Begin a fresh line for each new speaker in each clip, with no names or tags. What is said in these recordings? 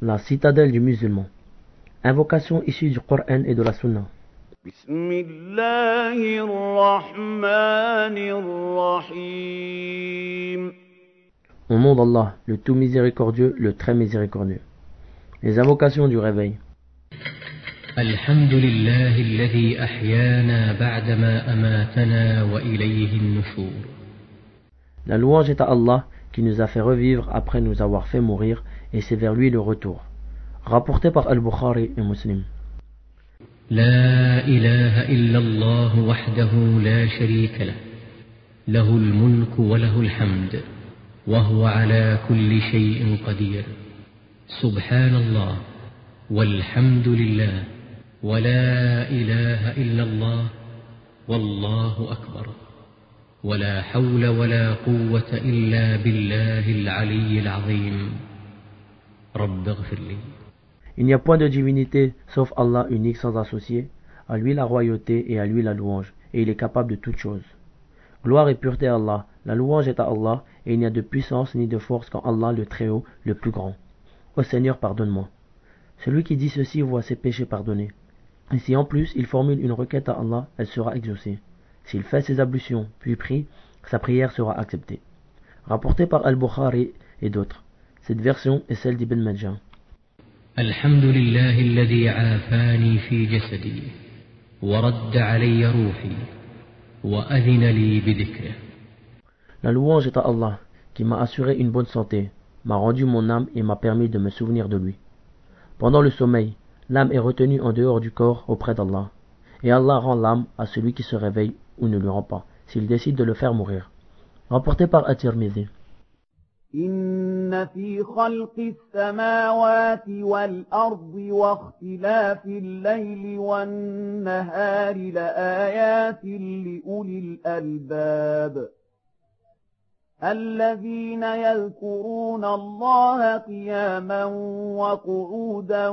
La citadelle du musulman. Invocation issue du Coran et de la Sunna. Au nom d'Allah, le tout miséricordieux, le très miséricordieux. Les invocations du réveil. La louange est à Allah qui nous a fait revivre après nous avoir fait mourir et c'est vers lui le retour. Rapporté par Al-Bukhari et Muslim.
لا إله إلا الله وحده لا شريك له له الملك وله الحمد وهو على كل شيء قدير سبحان الله والحمد لله ولا إله إلا الله والله أكبر ولا حول ولا قوة إلا بالله العلي العظيم
Il n'y a point de divinité sauf Allah unique sans associé, à lui la royauté et à lui la louange, et il est capable de toutes choses. Gloire et pureté à Allah, la louange est à Allah, et il n'y a de puissance ni de force qu'en Allah le Très-Haut, le plus grand. Ô Seigneur, pardonne-moi. Celui qui dit ceci voit ses péchés pardonnés. Et si en plus il formule une requête à Allah, elle sera exaucée. S'il fait ses ablutions, puis prie, sa prière sera acceptée. Rapporté par Al-Bukhari et d'autres. Cette version est celle d'Ibn Majah.
الحمد لله الذي عافاني في جسدي ورد علي روحي وأذن لي بذكره
La louange est à Allah, qui m'a assuré une bonne santé, m'a rendu mon âme et m'a permis de me souvenir de lui. Pendant le sommeil, l'âme est retenue en dehors du corps auprès d'Allah, et Allah rend l'âme à celui qui se réveille ou ne le rend pas, s'il décide de le faire mourir. Rapporté par At-Tirmidhi.
إن في خلق السماوات والأرض واختلاف الليل والنهار لآيات لأولي الألباب الذين يذكرون الله قياما وقعودا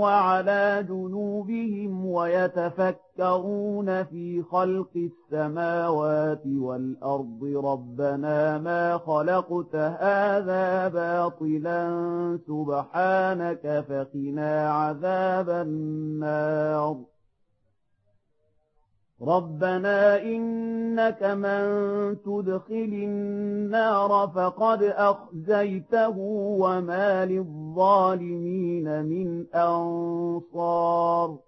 وعلى جنوبهم ويتفكرون في خلق السماوات والأرض. ربنا ما خلقت هذا باطلا سبحانك فقنا عذاب النار. ربنا إنك من تدخل النار فقد أخزيته وما للظالمين من أنصار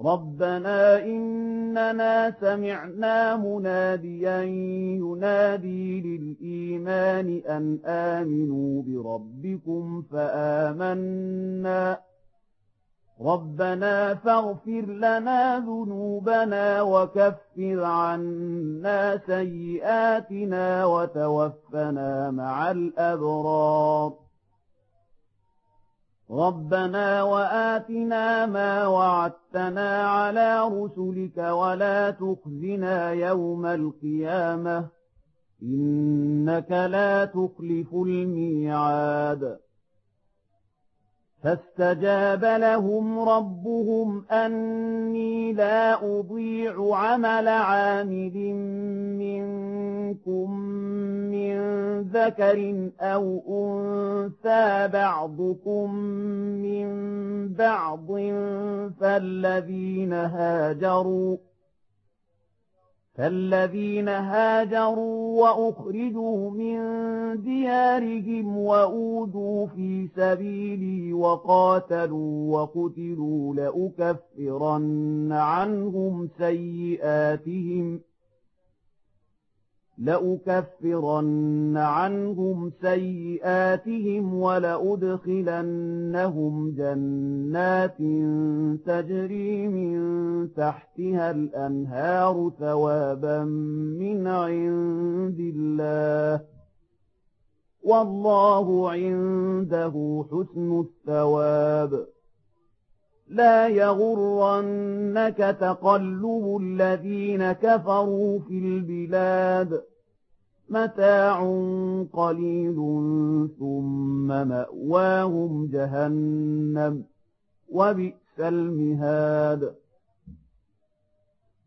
ربنا إننا سمعنا مناديا ينادي للإيمان أن آمنوا بربكم فآمنا ربنا فاغفر لنا ذنوبنا وكفر عنا سيئاتنا وتوفنا مع الأبرار ربنا وآتنا ما وعدتنا على رسلك ولا تخزنا يوم القيامة إنك لا تخلف الميعاد فاستجاب لهم ربهم أني لا أضيع عمل عامل منكم من ذكر أو أنثى بعضكم من بعض فالذين هاجروا فالذين هاجروا وأخرجوا من ديارهم وأوذوا في سبيلي وقاتلوا وقتلوا لأكفرن عنهم سيئاتهم لأكفرن عنهم سيئاتهم ولأدخلنهم جنات تجري من تحتها الأنهار ثوابا من عند الله والله عنده حسن الثواب لا يغرنك تقلب الذين كفروا في البلاد. متاع قليل ثم مأواهم جهنم وبئس المهاد.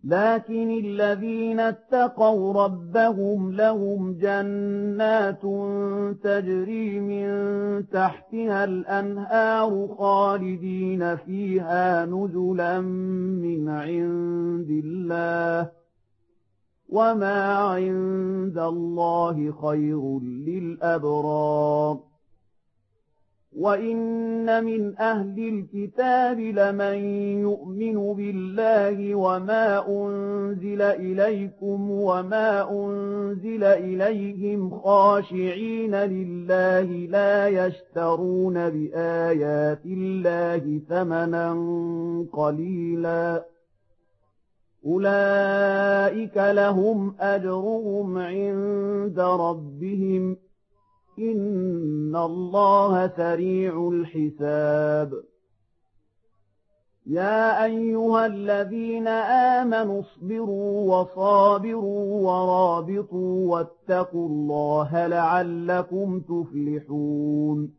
لكن الذين اتقوا ربهم لهم جنات تجري من تحتها الأنهار خالدين فيها نزلا من عند الله وما عند الله خير للأبرار وإن من أهل الكتاب لمن يؤمن بالله وما أنزل إليكم وما أنزل إليهم خاشعين لله لا يشترون بآيات الله ثمنا قليلا أولئك لهم أجرهم عند ربهم إن الله سريع الحساب يا أيها الذين آمنوا اصبروا وصابروا ورابطوا واتقوا الله لعلكم تفلحون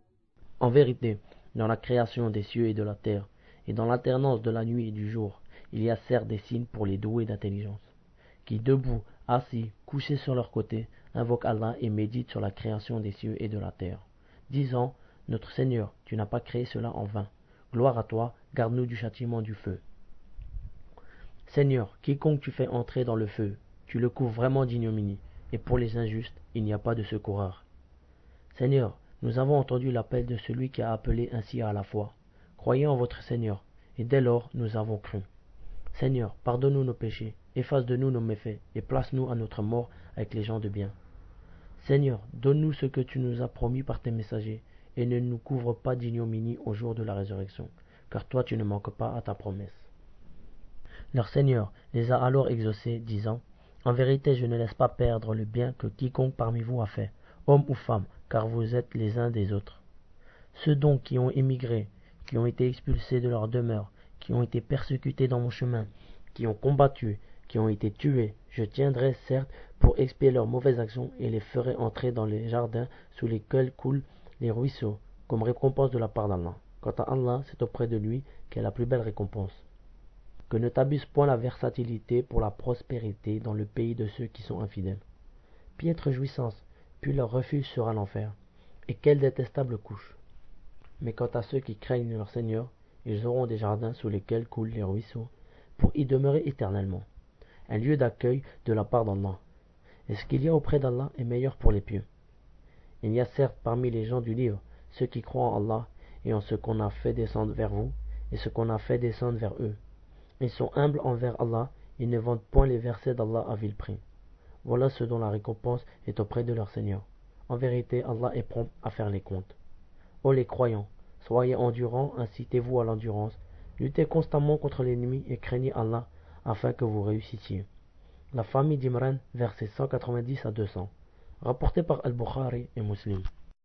En vérité, dans la création des cieux et de la terre, et dans l'alternance de la nuit et du jour, il y a certes des signes pour les doués d'intelligence, qui debout, assis, couchés sur leur côté, invoque Allah et médite sur la création des cieux et de la terre, disant Notre Seigneur, tu n'as pas créé cela en vain. Gloire à toi, garde-nous du châtiment du feu. Seigneur, quiconque tu fais entrer dans le feu, tu le couvres vraiment d'ignominie, et pour les injustes, il n'y a pas de secoureur. Seigneur, nous avons entendu l'appel de celui qui a appelé ainsi à la foi. Croyez en votre Seigneur, et dès lors nous avons cru. Seigneur, pardonne-nous nos péchés, efface de nous nos méfaits, et place-nous à notre mort avec les gens de bien. Seigneur, donne-nous ce que tu nous as promis par tes messagers, et ne nous couvre pas d'ignominie au jour de la résurrection, car toi tu ne manques pas à ta promesse. Leur Seigneur les a alors exaucés, disant, En vérité je ne laisse pas perdre le bien que quiconque parmi vous a fait, homme ou femme, car vous êtes les uns des autres. Ceux donc qui ont émigré, qui ont été expulsés de leur demeure, qui ont été persécutés dans mon chemin, qui ont combattu, qui ont été tués, je tiendrai certes pour expier leurs mauvaises actions et les ferai entrer dans les jardins sous lesquels coulent les ruisseaux, comme récompense de la part d'Allah. Quant à Allah, c'est auprès de lui qu'est la plus belle récompense. Que ne t'abuse point la versatilité pour la prospérité dans le pays de ceux qui sont infidèles. Piètre jouissance, puis leur refuge sera l'enfer. Et quelle détestable couche. Mais quant à ceux qui craignent leur Seigneur, ils auront des jardins sous lesquels coulent les ruisseaux, pour y demeurer éternellement un lieu d'accueil de la part d'Allah. Et ce qu'il y a auprès d'Allah est meilleur pour les pieux. Il y a certes parmi les gens du livre ceux qui croient en Allah et en ce qu'on a fait descendre vers vous et ce qu'on a fait descendre vers eux. Ils sont humbles envers Allah et ne vendent point les versets d'Allah à vil prix. Voilà ce dont la récompense est auprès de leur Seigneur. En vérité, Allah est prompt à faire les comptes. Ô les croyants, soyez endurants, incitez-vous à l'endurance, luttez constamment contre l'ennemi et craignez Allah afin que vous réussissiez. La famille d'Imran, versets 190 à 200. Rapporté par Al-Bukhari et Muslim.